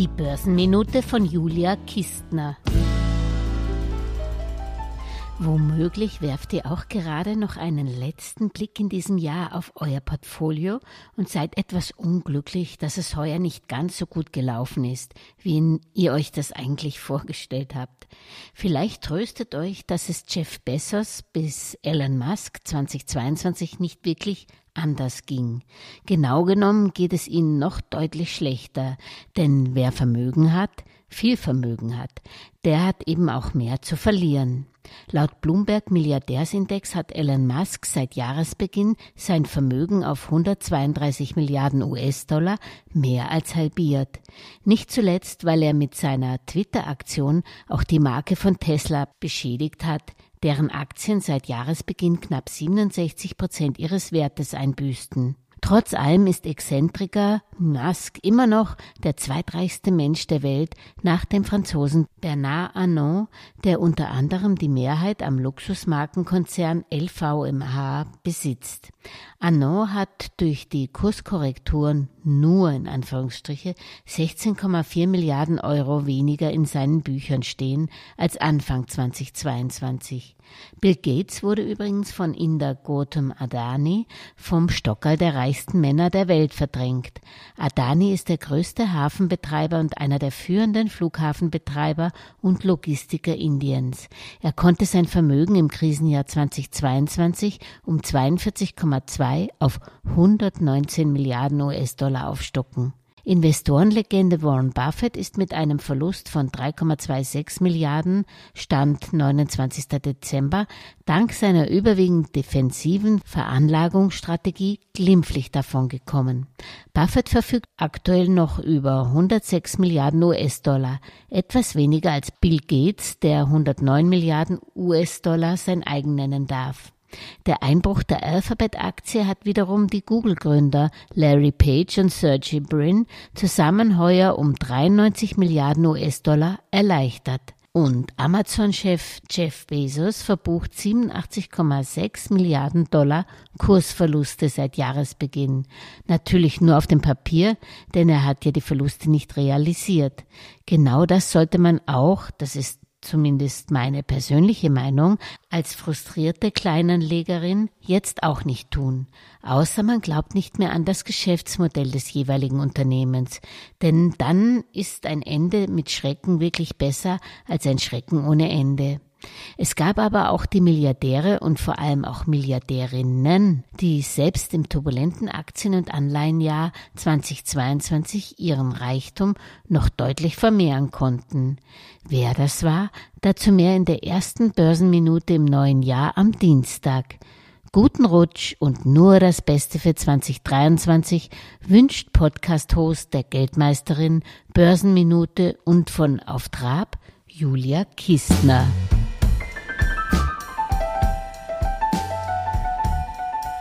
Die Börsenminute von Julia Kistner. Womöglich werft ihr auch gerade noch einen letzten Blick in diesem Jahr auf euer Portfolio und seid etwas unglücklich, dass es heuer nicht ganz so gut gelaufen ist, wie ihr euch das eigentlich vorgestellt habt. Vielleicht tröstet euch, dass es Jeff Bezos bis Elon Musk 2022 nicht wirklich anders ging. Genau genommen geht es ihnen noch deutlich schlechter, denn wer Vermögen hat, viel Vermögen hat, der hat eben auch mehr zu verlieren. Laut Bloomberg Milliardärsindex hat Elon Musk seit Jahresbeginn sein Vermögen auf 132 Milliarden US-Dollar mehr als halbiert. Nicht zuletzt, weil er mit seiner Twitter-Aktion auch die Marke von Tesla beschädigt hat, deren Aktien seit Jahresbeginn knapp 67 Prozent ihres Wertes einbüßten. Trotz allem ist Exzentriker Musk immer noch der zweitreichste Mensch der Welt nach dem Franzosen Bernard Arnault, der unter anderem die Mehrheit am Luxusmarkenkonzern LVMH besitzt. Arnault hat durch die Kurskorrekturen nur in Anführungsstriche 16,4 Milliarden Euro weniger in seinen Büchern stehen als Anfang 2022. Bill Gates wurde übrigens von Inder Gautam Adani vom Stockerl der reichsten Männer der Welt verdrängt. Adani ist der größte Hafenbetreiber und einer der führenden Flughafenbetreiber und Logistiker Indiens. Er konnte sein Vermögen im Krisenjahr 2022 um 42,2 auf 119 Milliarden US-Dollar aufstocken. Investorenlegende Warren Buffett ist mit einem Verlust von 3,26 Milliarden Stand 29. Dezember dank seiner überwiegend defensiven Veranlagungsstrategie glimpflich davongekommen. Buffett verfügt aktuell noch über 106 Milliarden US-Dollar, etwas weniger als Bill Gates, der 109 Milliarden US-Dollar sein eigen nennen darf. Der Einbruch der Alphabet-Aktie hat wiederum die Google-Gründer Larry Page und Sergey Brin zusammen heuer um 93 Milliarden US-Dollar erleichtert. Und Amazon-Chef Jeff Bezos verbucht 87,6 Milliarden Dollar Kursverluste seit Jahresbeginn. Natürlich nur auf dem Papier, denn er hat ja die Verluste nicht realisiert. Genau das sollte man auch, das ist zumindest meine persönliche Meinung, als frustrierte Kleinanlegerin jetzt auch nicht tun, außer man glaubt nicht mehr an das Geschäftsmodell des jeweiligen Unternehmens, denn dann ist ein Ende mit Schrecken wirklich besser als ein Schrecken ohne Ende. Es gab aber auch die Milliardäre und vor allem auch Milliardärinnen, die selbst im turbulenten Aktien- und Anleihenjahr 2022 ihren Reichtum noch deutlich vermehren konnten. Wer das war, dazu mehr in der ersten Börsenminute im neuen Jahr am Dienstag. Guten Rutsch und nur das Beste für 2023 wünscht Podcast-Host der Geldmeisterin Börsenminute und von Auf Trab Julia Kistner.